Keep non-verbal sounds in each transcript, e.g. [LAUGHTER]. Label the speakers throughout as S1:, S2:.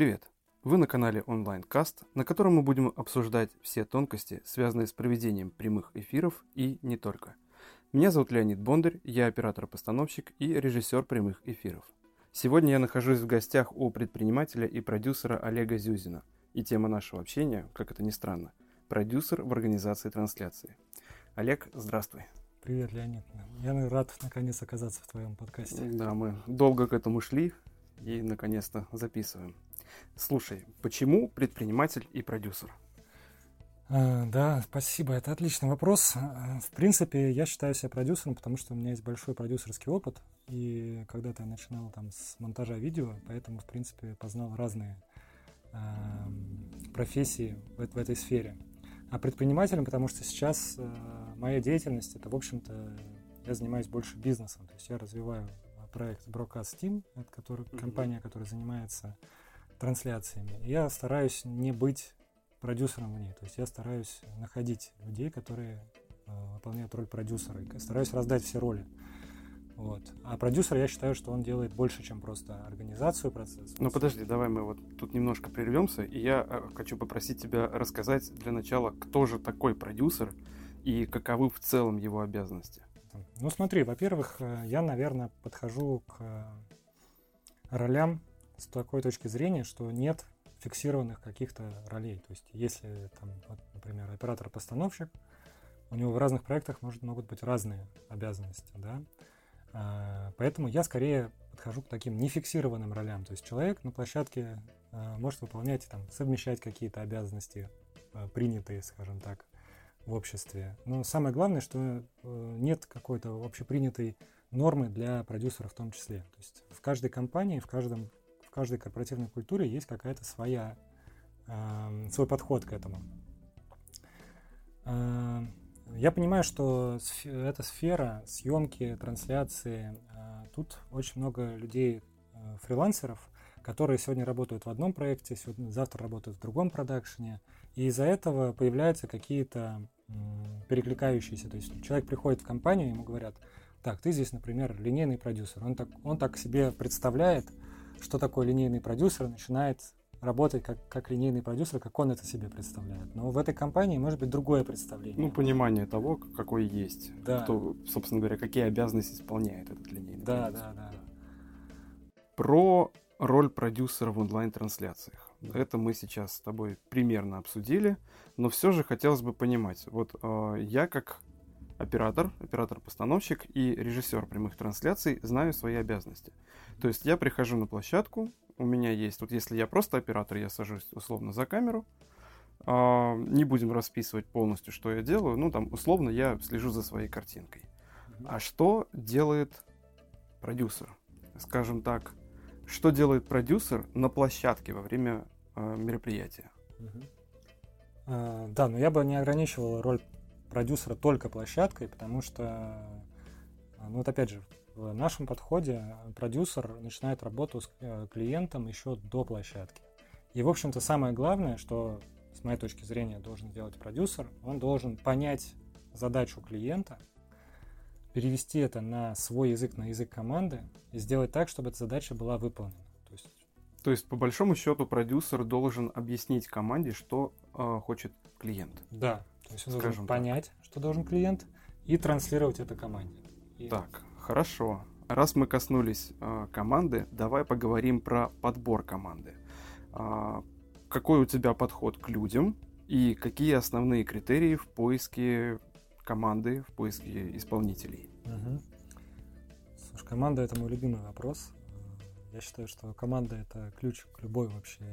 S1: Привет! Вы на канале Online Cast, на котором мы будем обсуждать все тонкости, связанные с проведением прямых эфиров и не только. Меня зовут Леонид Бондарь, я оператор-постановщик и режиссер прямых эфиров. Сегодня я нахожусь в гостях у предпринимателя и продюсера Олега Зюзина. И тема нашего общения, как это ни странно, продюсер в организации трансляции. Олег, здравствуй.
S2: Привет, Леонид. Я рад наконец оказаться в твоем подкасте.
S1: Да, мы долго к этому шли и наконец-то записываем. Слушай, почему предприниматель и продюсер?
S2: А, да, спасибо. Это отличный вопрос. А, в принципе, я считаю себя продюсером, потому что у меня есть большой продюсерский опыт. И когда-то я начинал там с монтажа видео, поэтому, в принципе, познал разные э, профессии в, в этой сфере. А предпринимателем, потому что сейчас э, моя деятельность, это, в общем-то, я занимаюсь больше бизнесом. То есть я развиваю проект Broadcast Team, это который, mm-hmm. компания, которая занимается трансляциями. Я стараюсь не быть продюсером в ней. То есть я стараюсь находить людей, которые э, выполняют роль продюсера. И стараюсь раздать все роли. Вот. А продюсер, я считаю, что он делает больше, чем просто организацию процесса.
S1: Ну подожди, давай мы вот тут немножко прервемся, и я э, хочу попросить тебя рассказать для начала, кто же такой продюсер и каковы в целом его обязанности.
S2: Ну смотри, во-первых, э, я, наверное, подхожу к ролям с такой точки зрения, что нет фиксированных каких-то ролей. То есть, если, там, вот, например, оператор-постановщик, у него в разных проектах может, могут быть разные обязанности, да. А, поэтому я скорее подхожу к таким нефиксированным ролям. То есть человек на площадке а, может выполнять, там, совмещать какие-то обязанности, а, принятые, скажем так, в обществе. Но самое главное, что э, нет какой-то общепринятой нормы для продюсера в том числе. То есть в каждой компании, в каждом каждой корпоративной культуре есть какая-то своя, э, свой подход к этому. Э, я понимаю, что эта сфера съемки, трансляции, э, тут очень много людей, э, фрилансеров, которые сегодня работают в одном проекте, сегодня, завтра работают в другом продакшене, и из-за этого появляются какие-то перекликающиеся. То есть человек приходит в компанию, ему говорят, так, ты здесь, например, линейный продюсер. Он так, он так себе представляет, что такое линейный продюсер, начинает работать как, как линейный продюсер, как он это себе представляет. Но в этой компании может быть другое представление.
S1: Ну, понимание того, какой есть. Да. Кто, собственно говоря, какие обязанности исполняет этот линейный
S2: да, продюсер. Да, да, да.
S1: Про роль продюсера в онлайн-трансляциях. Это мы сейчас с тобой примерно обсудили, но все же хотелось бы понимать. Вот э, я как оператор, оператор-постановщик и режиссер прямых трансляций знаю свои обязанности. То есть я прихожу на площадку, у меня есть, вот если я просто оператор, я сажусь условно за камеру, э, не будем расписывать полностью, что я делаю, ну там условно я слежу за своей картинкой. А что делает продюсер? Скажем так, что делает продюсер на площадке во время э, мероприятия?
S2: Uh-huh. Uh, да, но я бы не ограничивал роль продюсера только площадкой, потому что, ну вот опять же, в нашем подходе продюсер начинает работу с э, клиентом еще до площадки. И, в общем-то, самое главное, что, с моей точки зрения, должен делать продюсер, он должен понять задачу клиента, перевести это на свой язык, на язык команды и сделать так, чтобы эта задача была выполнена.
S1: То есть, То есть по большому счету, продюсер должен объяснить команде, что э, хочет клиент.
S2: Да, то есть он Скажем должен понять, так. что должен клиент, и транслировать это команде.
S1: И... Так, хорошо. Раз мы коснулись э, команды, давай поговорим про подбор команды. Э, какой у тебя подход к людям и какие основные критерии в поиске команды, в поиске исполнителей?
S2: Угу. Слушай, команда это мой любимый вопрос. Я считаю, что команда это ключ к любой вообще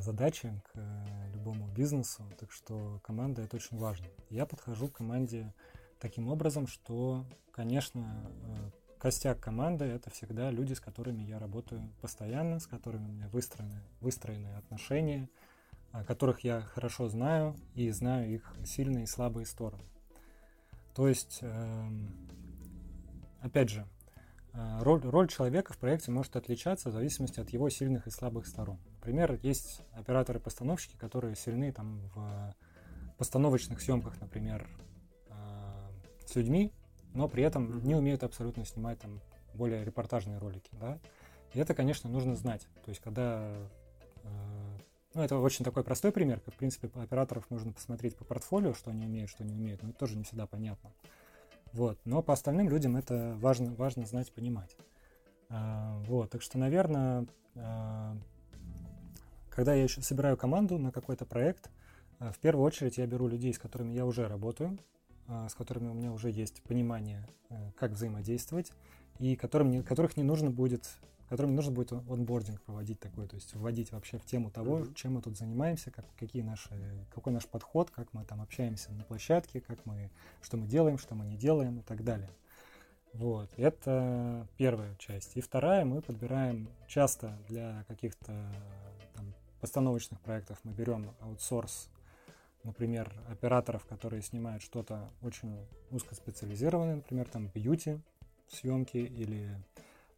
S2: задачи к э, любому бизнесу, так что команда это очень важно. Я подхожу к команде таким образом, что, конечно, э, костяк команды это всегда люди, с которыми я работаю постоянно, с которыми у меня выстроены, выстроены отношения, которых я хорошо знаю и знаю их сильные и слабые стороны. То есть, эм, опять же, роль, роль человека в проекте может отличаться в зависимости от его сильных и слабых сторон. Например, есть операторы-постановщики, которые сильны там в постановочных съемках, например, а, с людьми, но при этом не умеют абсолютно снимать там более репортажные ролики, да. И это, конечно, нужно знать. То есть, когда ну, это очень такой простой пример, как, в принципе, операторов нужно посмотреть по портфолио, что они умеют, что не умеют, но это тоже не всегда понятно. Вот. Но по остальным людям это важно, важно знать, понимать. А, вот. Так что, наверное, когда я еще собираю команду на какой-то проект, а, в первую очередь я беру людей, с которыми я уже работаю, а, с которыми у меня уже есть понимание, э, как взаимодействовать, и которым которых не нужно будет которым нужно будет онбординг проводить такой, то есть вводить вообще в тему того, mm-hmm. чем мы тут занимаемся, как, какие наши, какой наш подход, как мы там общаемся на площадке, как мы, что мы делаем, что мы не делаем и так далее. Вот, это первая часть. И вторая, мы подбираем часто для каких-то постановочных проектов, мы берем аутсорс, например, операторов, которые снимают что-то очень узкоспециализированное, например, там бьюти съемки или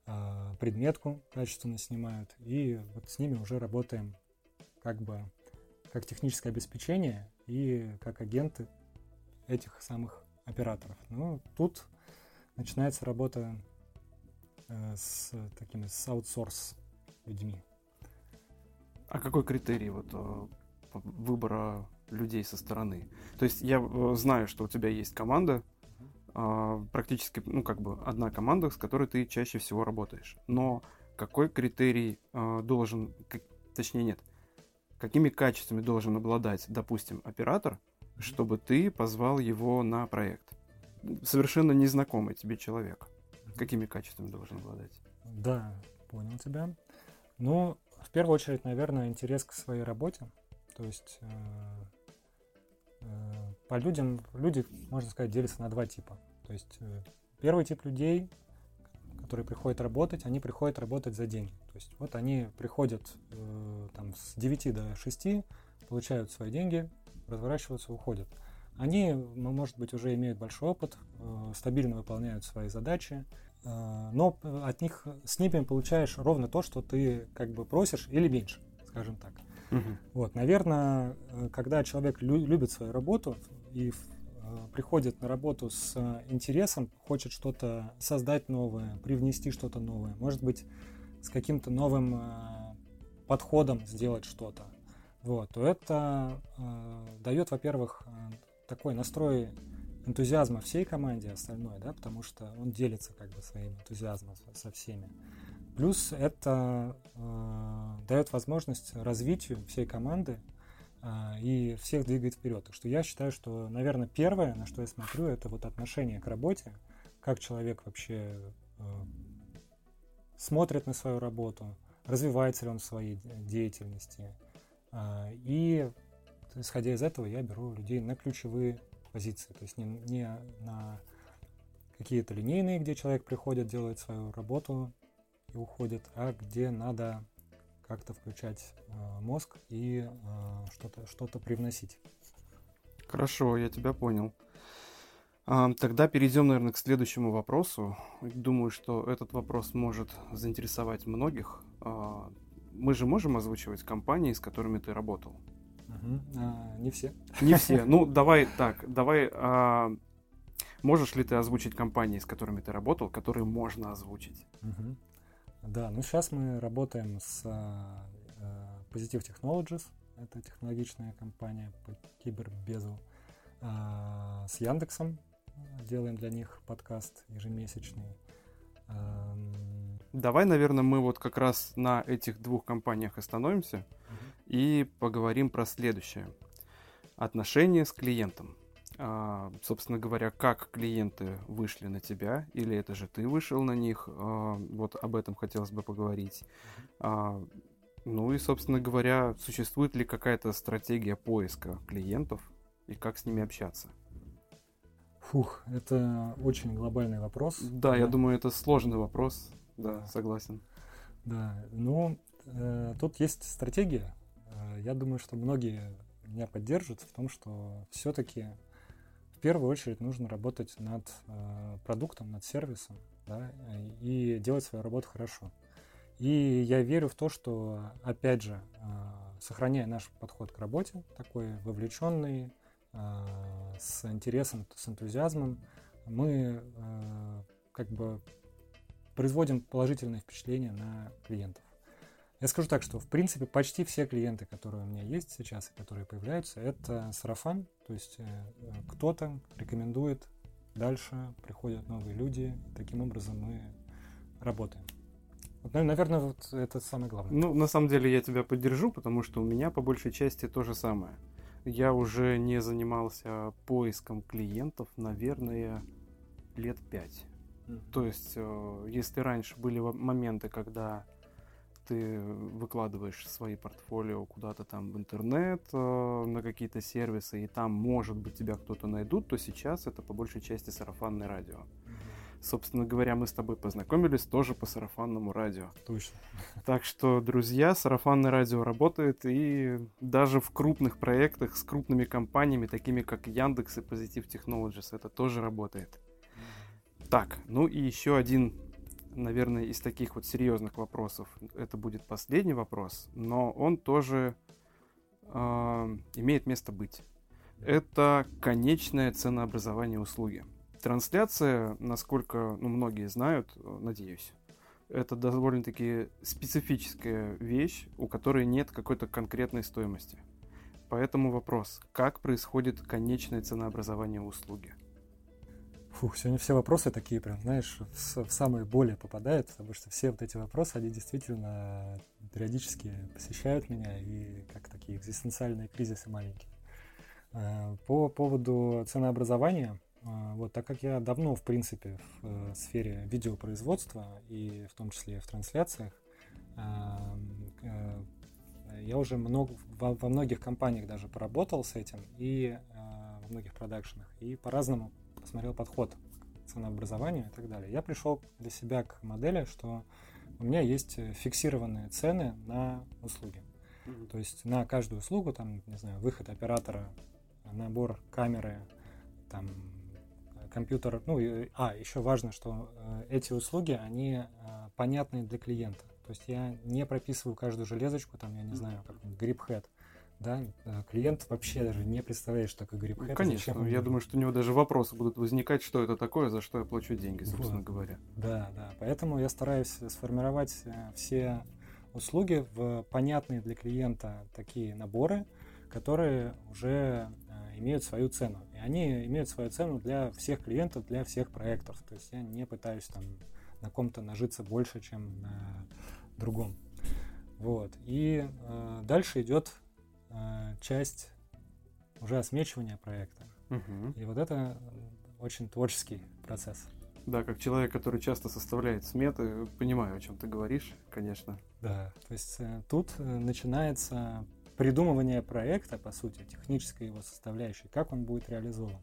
S2: а, предметку качественно снимают, и вот с ними уже работаем как бы как техническое обеспечение и как агенты этих самых операторов. Ну, тут начинается работа э, с такими с аутсорс людьми.
S1: А какой критерий вот э, выбора людей со стороны? То есть я э, знаю, что у тебя есть команда, а, практически, ну, как бы одна команда, с которой ты чаще всего работаешь. Но какой критерий э, должен, точнее нет, какими качествами должен обладать, допустим, оператор, чтобы ты позвал его на проект? Совершенно незнакомый тебе человек. Какими качествами должен обладать?
S2: Да, понял тебя. Ну, в первую очередь, наверное, интерес к своей работе. То есть э, э, по людям, люди, можно сказать, делятся на два типа. То есть э, первый тип людей, которые приходят работать, они приходят работать за деньги. То есть вот они приходят там с 9 до 6, получают свои деньги, разворачиваются, уходят. Они, может быть, уже имеют большой опыт, стабильно выполняют свои задачи, но от них с ними получаешь ровно то, что ты как бы просишь или меньше, скажем так. Угу. Вот, наверное, когда человек лю- любит свою работу и Э, приходит на работу с э, интересом, хочет что-то создать новое, привнести что-то новое, может быть, с каким-то новым э, подходом сделать что-то, вот, то это дает, во-первых, такой настрой энтузиазма всей команде остальной, да, потому что он делится как бы своим энтузиазмом со всеми. Плюс это э, дает возможность развитию всей команды, а, и всех двигает вперед. Так что я считаю, что, наверное, первое, на что я смотрю, это вот отношение к работе, как человек вообще э, смотрит на свою работу, развивается ли он в своей деятельности. Э, и исходя из этого я беру людей на ключевые позиции, то есть не, не на какие-то линейные, где человек приходит, делает свою работу и уходит, а где надо как-то включать э, мозг и э, что-то что привносить.
S1: Хорошо, я тебя понял. А, тогда перейдем, наверное, к следующему вопросу. Думаю, что этот вопрос может заинтересовать многих. А, мы же можем озвучивать компании, с которыми ты работал?
S2: Угу. А, не все.
S1: Не все. Ну, давай так, давай. А, можешь ли ты озвучить компании, с которыми ты работал, которые можно озвучить?
S2: Угу. Да, ну сейчас мы работаем с э, Positive Technologies, это технологичная компания по кибербезу, с Яндексом, делаем для них подкаст ежемесячный.
S1: Давай, наверное, мы вот как раз на этих двух компаниях остановимся. И поговорим про следующее. Отношения с клиентом. А, собственно говоря, как клиенты вышли на тебя, или это же ты вышел на них, а, вот об этом хотелось бы поговорить. А, ну и, собственно говоря, существует ли какая-то стратегия поиска клиентов и как с ними общаться?
S2: Фух, это очень глобальный вопрос.
S1: Да, да. я думаю, это сложный вопрос. Да, согласен.
S2: Да, ну, э, тут есть стратегия. Я думаю, что многие меня поддержат в том, что все-таки в первую очередь нужно работать над э, продуктом, над сервисом, да, и делать свою работу хорошо. И я верю в то, что, опять же, э, сохраняя наш подход к работе, такой вовлеченный, э, с интересом, с энтузиазмом, мы э, как бы производим положительное впечатление на клиентов. Я скажу так, что в принципе почти все клиенты, которые у меня есть сейчас и которые появляются, это сарафан. То есть э, кто-то рекомендует, дальше приходят новые люди. Таким образом мы работаем. Вот, наверное, вот это самое главное.
S1: Ну, на самом деле я тебя поддержу, потому что у меня по большей части то же самое. Я уже не занимался поиском клиентов, наверное, лет пять. Mm-hmm. То есть, э, если раньше были моменты, когда ты выкладываешь свои портфолио куда-то там в интернет, э, на какие-то сервисы, и там, может быть, тебя кто-то найдут, то сейчас это по большей части сарафанное радио. Собственно говоря, мы с тобой познакомились тоже по сарафанному радио.
S2: Точно.
S1: Так что, друзья, сарафанное радио работает, и даже в крупных проектах с крупными компаниями, такими как Яндекс и Positive Technologies, это тоже работает. Так, ну и еще один наверное, из таких вот серьезных вопросов это будет последний вопрос, но он тоже э, имеет место быть. Это конечное ценообразование услуги. Трансляция, насколько ну, многие знают, надеюсь, это довольно-таки специфическая вещь, у которой нет какой-то конкретной стоимости. Поэтому вопрос, как происходит конечное ценообразование услуги?
S2: Фух, сегодня все вопросы такие прям, знаешь, в, в самые боли попадают, потому что все вот эти вопросы, они действительно периодически посещают меня и как такие экзистенциальные кризисы маленькие. Э, по поводу ценообразования, э, вот так как я давно, в принципе, в э, сфере видеопроизводства и в том числе в трансляциях, я уже много, во, во многих компаниях даже поработал с этим и во многих продакшенах, и по-разному посмотрел подход к ценообразованию и так далее. Я пришел для себя к модели, что у меня есть фиксированные цены на услуги. Mm-hmm. То есть на каждую услугу, там, не знаю, выход оператора, набор камеры, там, компьютер. Ну, и, а, еще важно, что э, эти услуги, они э, понятны для клиента. То есть я не прописываю каждую железочку, там, я не знаю, как грипхед да, э, клиент вообще даже не представляет, что такое грипп
S1: ну, Конечно, я думаю, что у него даже вопросы будут возникать, что это такое, за что я плачу деньги, собственно вот. говоря.
S2: Да, да, поэтому я стараюсь сформировать э, все услуги в понятные для клиента такие наборы, которые уже э, имеют свою цену. И они имеют свою цену для всех клиентов, для всех проектов. То есть я не пытаюсь там на ком-то нажиться больше, чем на другом. Вот. И э, дальше идет Э, часть уже осмечивания проекта. Угу. И вот это очень творческий процесс.
S1: Да, как человек, который часто составляет сметы, понимаю, о чем ты говоришь, конечно.
S2: Да, то есть э, тут э, начинается придумывание проекта, по сути, технической его составляющей, как он будет реализован,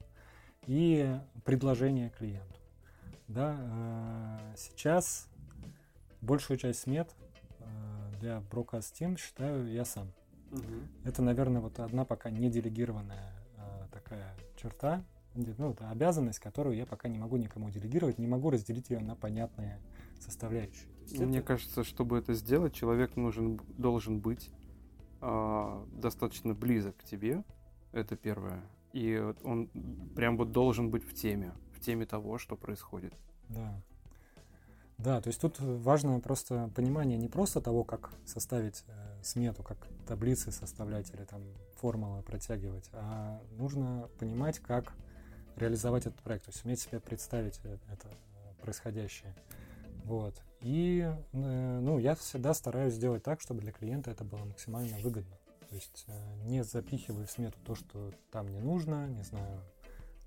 S2: и предложение клиенту. Да, сейчас большую часть смет для Broadcast Team считаю я сам. Угу. Это, наверное, вот одна пока не делегированная э, такая черта, ну, это обязанность, которую я пока не могу никому делегировать, не могу разделить ее на понятные составляющие.
S1: Мне это... кажется, чтобы это сделать, человек нужен, должен быть э, достаточно близок к тебе, это первое, и он прям вот должен быть в теме, в теме того, что происходит.
S2: Да. Да, то есть тут важно просто понимание не просто того, как составить э, смету, как таблицы составлять или там формулы протягивать, а нужно понимать, как реализовать этот проект, то есть уметь себе представить э, это э, происходящее. Вот. И, э, ну, я всегда стараюсь сделать так, чтобы для клиента это было максимально выгодно. То есть э, не запихивая в смету то, что там не нужно, не знаю,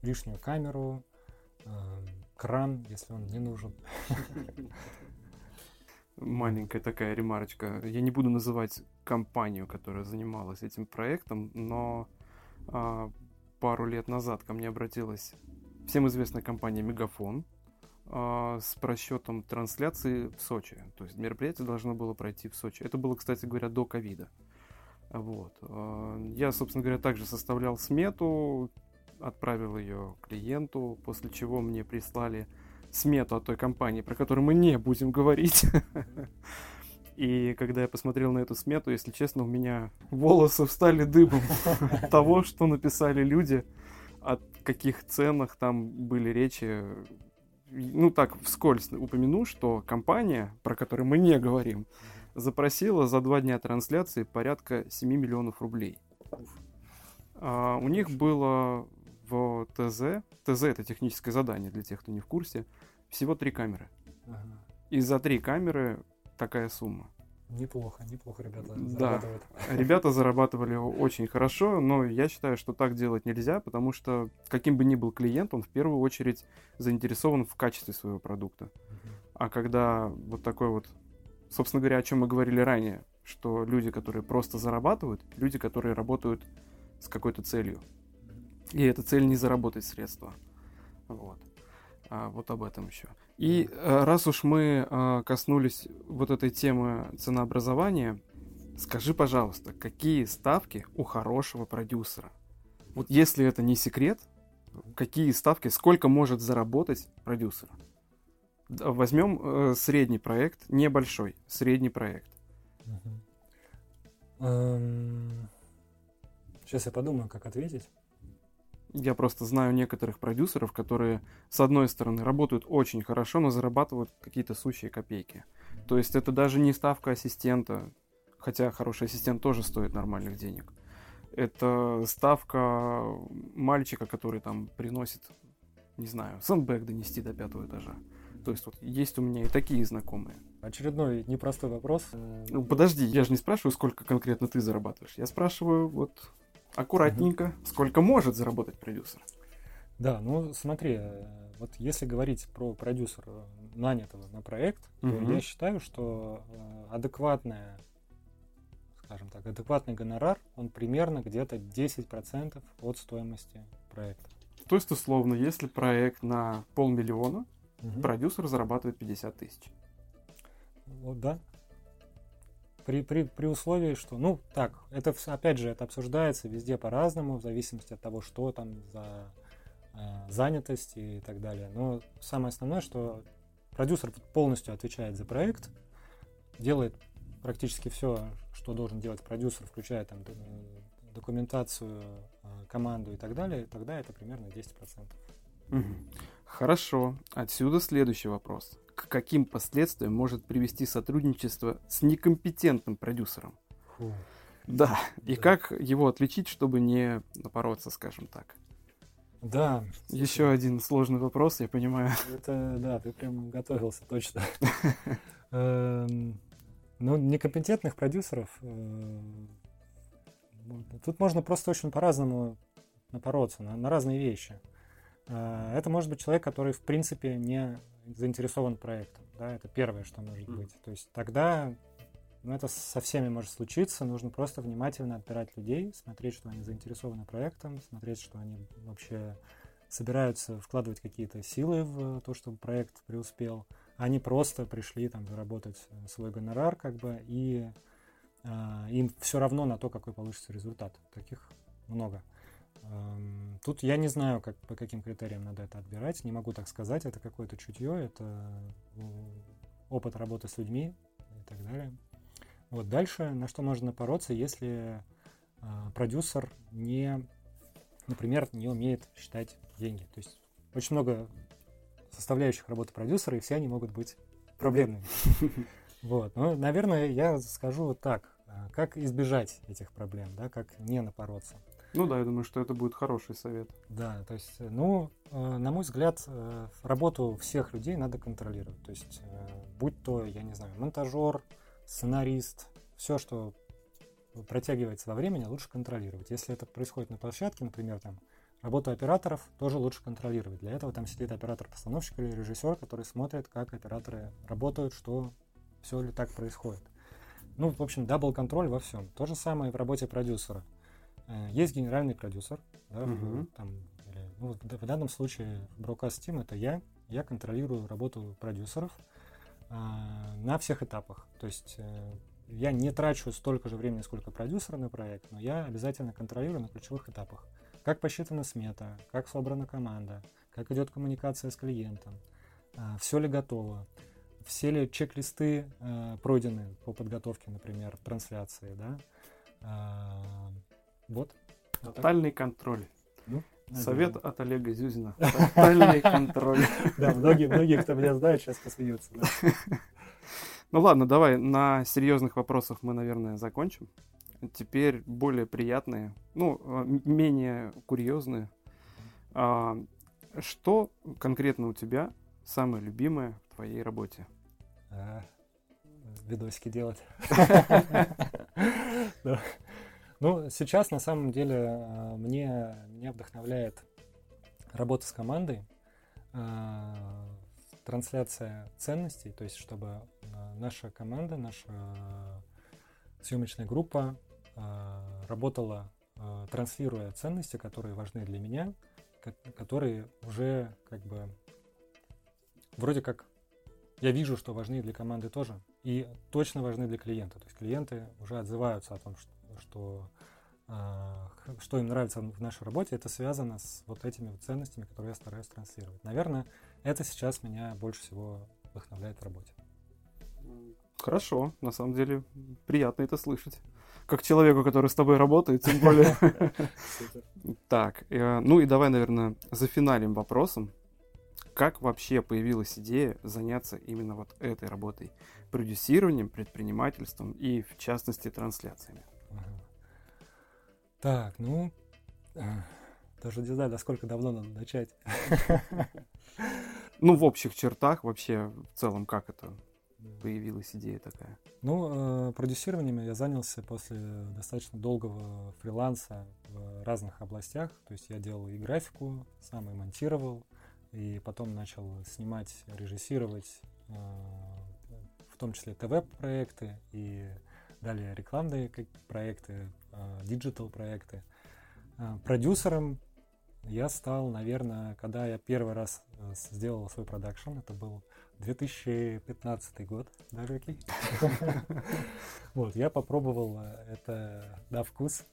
S2: лишнюю камеру, э, кран, если он не нужен.
S1: Маленькая такая ремарочка. Я не буду называть компанию, которая занималась этим проектом, но а, пару лет назад ко мне обратилась всем известная компания Мегафон а, с просчетом трансляции в Сочи. То есть мероприятие должно было пройти в Сочи. Это было, кстати говоря, до ковида. Вот. А, я, собственно говоря, также составлял смету, отправил ее клиенту, после чего мне прислали смету от той компании, про которую мы не будем говорить. [LAUGHS] И когда я посмотрел на эту смету, если честно, у меня волосы встали дыбом от [LAUGHS] того, что написали люди, от каких ценах там были речи. Ну так, вскользь упомяну, что компания, про которую мы не говорим, запросила за два дня трансляции порядка 7 миллионов рублей. А, у них было в ТЗ, ТЗ это техническое задание для тех, кто не в курсе, всего три камеры. Ага. И за три камеры такая сумма.
S2: Неплохо, неплохо ребята
S1: да. зарабатывают. [LAUGHS] Ребята зарабатывали очень хорошо, но я считаю, что так делать нельзя, потому что каким бы ни был клиент, он в первую очередь заинтересован в качестве своего продукта. Угу. А когда вот такой вот, собственно говоря, о чем мы говорили ранее, что люди, которые просто зарабатывают, люди, которые работают с какой-то целью. И эта цель не заработать средства. Вот. А, вот об этом еще. И э, раз уж мы э, коснулись вот этой темы ценообразования, скажи, пожалуйста, какие ставки у хорошего продюсера? Вот если это не секрет, какие ставки, сколько может заработать продюсер? Возьмем э, средний проект, небольшой, средний проект.
S2: Сейчас я подумаю, как ответить.
S1: Я просто знаю некоторых продюсеров, которые, с одной стороны, работают очень хорошо, но зарабатывают какие-то сущие копейки. То есть это даже не ставка ассистента, хотя хороший ассистент тоже стоит нормальных денег. Это ставка мальчика, который там приносит, не знаю, сэндбэк донести до пятого этажа. То есть вот есть у меня и такие знакомые.
S2: Очередной непростой вопрос.
S1: Ну подожди, я же не спрашиваю, сколько конкретно ты зарабатываешь. Я спрашиваю вот аккуратненько, угу. сколько может заработать продюсер.
S2: Да, ну смотри, э, вот если говорить про продюсера, нанятого на проект, угу. то я считаю, что э, адекватная, скажем так, адекватный гонорар, он примерно где-то 10% от стоимости проекта.
S1: То есть, условно, если проект на полмиллиона, угу. продюсер зарабатывает 50 тысяч.
S2: Вот, да, при, при, при условии, что, ну, так, это, опять же, это обсуждается везде по-разному, в зависимости от того, что там за э, занятость и так далее. Но самое основное, что продюсер полностью отвечает за проект, делает практически все, что должен делать продюсер, включая там документацию, э, команду и так далее, тогда это примерно 10%.
S1: Угу. Хорошо. Отсюда следующий вопрос к каким последствиям может привести сотрудничество с некомпетентным продюсером. Фу. Да, и да. как его отличить, чтобы не напороться, скажем так.
S2: Да.
S1: Еще один сложный вопрос, я понимаю.
S2: Это, да, ты прям готовился, точно. [LAUGHS] Эм, ну, некомпетентных продюсеров э, тут можно просто очень по-разному напороться на разные вещи. Э, это может быть человек, который, в принципе, не заинтересован проектом. Да, это первое, что может быть. То есть тогда ну, это со всеми может случиться. Нужно просто внимательно отбирать людей, смотреть, что они заинтересованы проектом, смотреть, что они вообще собираются вкладывать какие-то силы в то, чтобы проект преуспел. Они просто пришли там заработать свой гонорар, как бы, и э, им все равно на то, какой получится результат. Таких много. Тут я не знаю, как, по каким критериям надо это отбирать, не могу так сказать, это какое-то чутье, это опыт работы с людьми и так далее. Вот дальше, на что можно напороться, если э, продюсер не, например, не умеет считать деньги. То есть очень много составляющих работы продюсера, и все они могут быть проблемными. [LAUGHS] Вот. Ну, наверное, я скажу вот так. А, как избежать этих проблем, да, как не напороться.
S1: Ну да, я думаю, что это будет хороший совет.
S2: Да, то есть, ну, э, на мой взгляд, э, работу всех людей надо контролировать. То есть, э, будь то, я не знаю, монтажер, сценарист, все, что протягивается во времени, лучше контролировать. Если это происходит на площадке, например, там, работу операторов тоже лучше контролировать. Для этого там сидит оператор-постановщик или режиссер, который смотрит, как операторы работают, что все ли так происходит. Ну, в общем, double контроль во всем. То же самое в работе продюсера. Э, есть генеральный продюсер, да, угу. там, или, ну, в, данном случае Broadcast Team это я, я контролирую работу продюсеров э, на всех этапах. То есть э, я не трачу столько же времени, сколько продюсер на проект, но я обязательно контролирую на ключевых этапах. Как посчитана смета, как собрана команда, как идет коммуникация с клиентом, э, все ли готово, все ли чек-листы э, пройдены по подготовке, например, трансляции, да, э, вот.
S1: Тотальный контроль. Ну, Совет от Олега Зюзина. Тотальный контроль. [LAUGHS]
S2: Да, многие, многие, кто меня знает, сейчас посмеются. [LAUGHS]
S1: Ну ладно, давай на серьезных вопросах мы, наверное, закончим. Теперь более приятные, ну, а, менее курьезные. А, что конкретно у тебя самое любимое в твоей работе? А,
S2: видосики делать. [LAUGHS] Ну, сейчас на самом деле а, мне меня вдохновляет работа с командой, а, трансляция ценностей, то есть чтобы а, наша команда, наша съемочная группа работала, транслируя ценности, которые важны для меня, которые уже как бы вроде как я вижу, что важны для команды тоже, и точно важны для клиента. То есть клиенты уже отзываются о том, что что, а, что им нравится в нашей работе, это связано с вот этими вот ценностями, которые я стараюсь транслировать. Наверное, это сейчас меня больше всего вдохновляет в работе.
S1: Хорошо, на самом деле приятно это слышать. Как человеку, который с тобой работает, тем более. [LAUGHS] Так, э, ну и давай, наверное, зафиналим вопросом. Как вообще появилась идея заняться именно вот этой работой? Продюсированием, предпринимательством и, в частности, трансляциями?
S2: Так, ну, а, даже не знаю, насколько давно надо начать.
S1: Ну, в общих чертах вообще, в целом, как это появилась идея такая?
S2: Ну, э, продюсированием я занялся после достаточно долгого фриланса в разных областях. То есть я делал и графику, сам и монтировал, и потом начал снимать, режиссировать, э, в том числе ТВ-проекты и далее рекламные проекты, а, digital проекты. А, продюсером я стал, наверное, когда я первый раз э, сделал свой продакшн. Это был 2015 год, далекий. [LAUGHS] Вот, я попробовал э, это на вкус.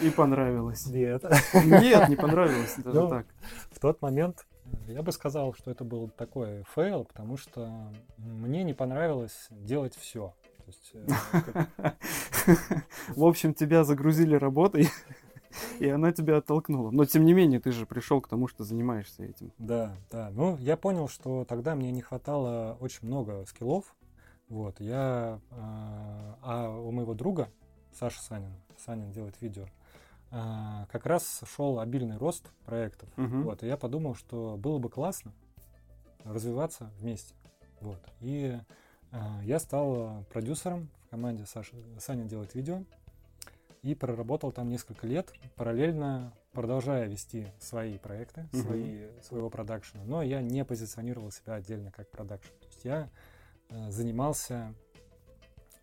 S1: И понравилось.
S2: Нет.
S1: Нет, не понравилось, даже ну, так.
S2: В тот момент э, я бы сказал, что это был такой фейл, потому что мне не понравилось делать все
S1: есть, э, [LAUGHS] В общем, тебя загрузили работой, [LAUGHS] и она тебя оттолкнула. Но тем не менее, ты же пришел к тому, что занимаешься этим.
S2: Да, да. Ну, я понял, что тогда мне не хватало очень много скиллов. Вот, я... А, а у моего друга, Саша Санин, Санин делает видео, а, как раз шел обильный рост проектов. Угу. Вот, и я подумал, что было бы классно развиваться вместе. Вот. И я стал продюсером в команде Саша, Саня делает видео и проработал там несколько лет, параллельно продолжая вести свои проекты, mm-hmm. свои, своего продакшена, но я не позиционировал себя отдельно как продакшн. То есть я э, занимался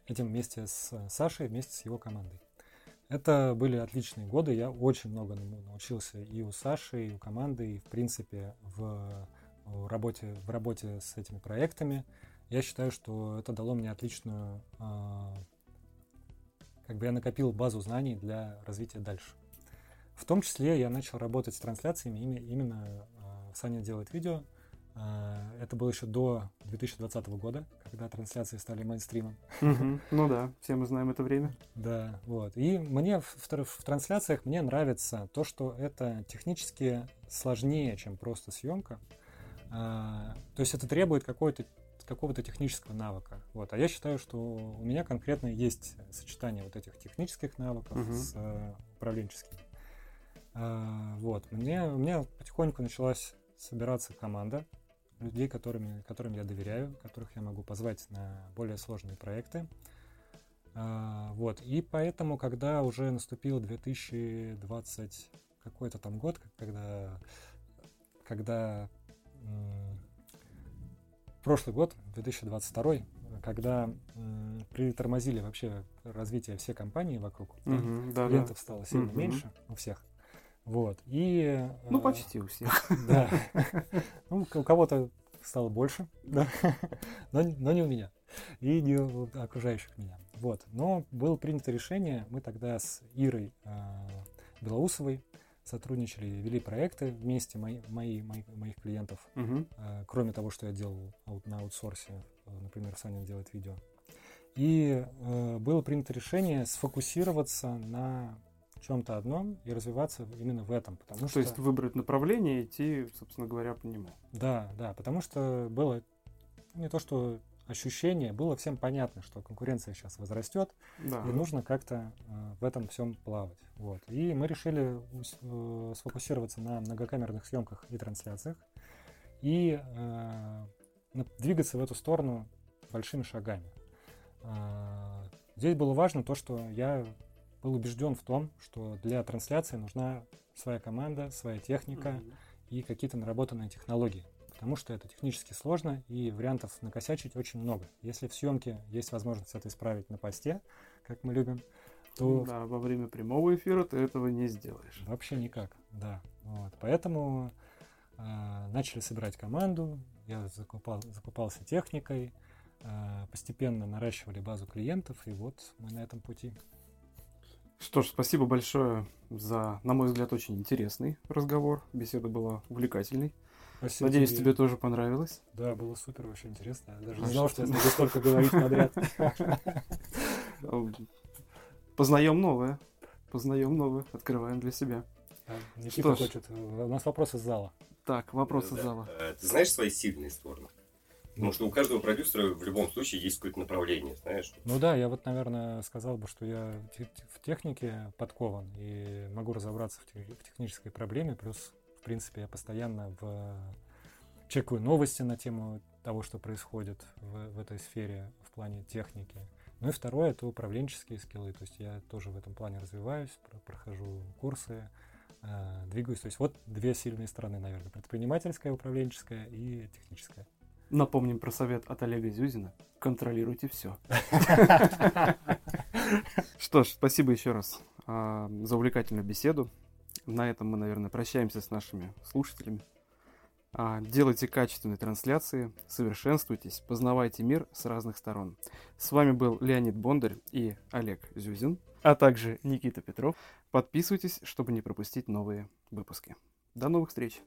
S2: этим вместе с Сашей, вместе с его командой. Это были отличные годы, я очень много научился и у Саши, и у команды, и в принципе в работе, в работе с этими проектами я считаю, что это дало мне отличную, а, как бы я накопил базу знаний для развития дальше. В том числе я начал работать с трансляциями именно а, Саня делает видео. А, это было еще до 2020 года, когда трансляции стали мейнстримом.
S1: Ну да, все мы знаем это время.
S2: Да, вот. И мне в, в трансляциях мне нравится то, что это технически сложнее, чем просто съемка. то есть это требует какой-то какого-то технического навыка. Вот. А я считаю, что у меня конкретно есть сочетание вот этих технических навыков uh-huh. с э, управленческими. А, вот. Мне, у меня потихоньку началась собираться команда людей, которыми, которым я доверяю, которых я могу позвать на более сложные проекты. А, вот. И поэтому, когда уже наступил 2020 какой-то там год, когда, когда прошлый год, 2022, когда м, притормозили вообще развитие всей компании вокруг, угу, да, клиентов да. стало сильно угу. меньше у всех. Вот. И,
S1: ну, э, почти у всех. [LAUGHS]
S2: Да. Ну, у кого-то стало больше, да. [LAUGHS] но, но не у меня. И не у окружающих меня. Вот. Но было принято решение, мы тогда с Ирой э, Белоусовой, сотрудничали, вели проекты вместе мои, мои, мои, моих клиентов. Угу. Кроме того, что я делал на аутсорсе, э, например, Саня делает видео. И э, было принято решение сфокусироваться на чем-то одном и развиваться именно в этом. Потому
S1: То
S2: что...
S1: есть выбрать направление и идти, собственно говоря, по нему.
S2: Да, да, потому что было не то, что ощущение, было всем понятно, что конкуренция сейчас возрастет, да. и нужно как-то э, в этом всем плавать. Вот. И мы решили э, сфокусироваться на многокамерных съемках и трансляциях и э, двигаться в эту сторону большими шагами. Э, здесь было важно то, что я был убежден в том, что для трансляции нужна своя команда, своя техника mm-hmm. и какие-то наработанные технологии потому что это технически сложно и вариантов накосячить очень много. Если в съемке есть возможность это исправить на посте, как мы любим, то...
S1: Да, во время прямого эфира ты этого не сделаешь.
S2: Вообще никак, да. Вот. Поэтому э, начали собирать команду, я закупал, закупался техникой, э, постепенно наращивали базу клиентов, и вот мы на этом пути.
S1: Что ж, спасибо большое за, на мой взгляд, очень интересный разговор. Беседа была увлекательной. Спасибо Надеюсь, тебе. тебе тоже понравилось.
S2: Да, было супер, вообще интересно. Я даже а не знал, что я смогу столько говорить подряд. [LAUGHS]
S1: Познаем новое. Познаем новое. Открываем для себя.
S2: Никита хочет. У нас вопрос из зала.
S1: Так, вопрос из зала.
S3: Э, ты знаешь свои сильные стороны? Потому что у каждого продюсера в любом случае есть какое-то направление, знаешь?
S2: Ну да, я вот, наверное, сказал бы, что я в технике подкован и могу разобраться в технической проблеме, плюс принципе, я постоянно в... чекаю новости на тему того, что происходит в, в этой сфере в плане техники. Ну и второе — это управленческие скиллы. То есть я тоже в этом плане развиваюсь, прохожу курсы, э, двигаюсь. То есть вот две сильные стороны, наверное. Предпринимательская, управленческая и техническая.
S1: Напомним про совет от Олега Зюзина. Контролируйте все. [LAUGHS] Что ж, спасибо еще раз а, за увлекательную беседу. На этом мы, наверное, прощаемся с нашими слушателями. А, делайте качественные трансляции, совершенствуйтесь, познавайте мир с разных сторон. С вами был Леонид Бондарь и Олег Зюзин, а также Никита Петров. Подписывайтесь, чтобы не пропустить новые выпуски. До новых встреч!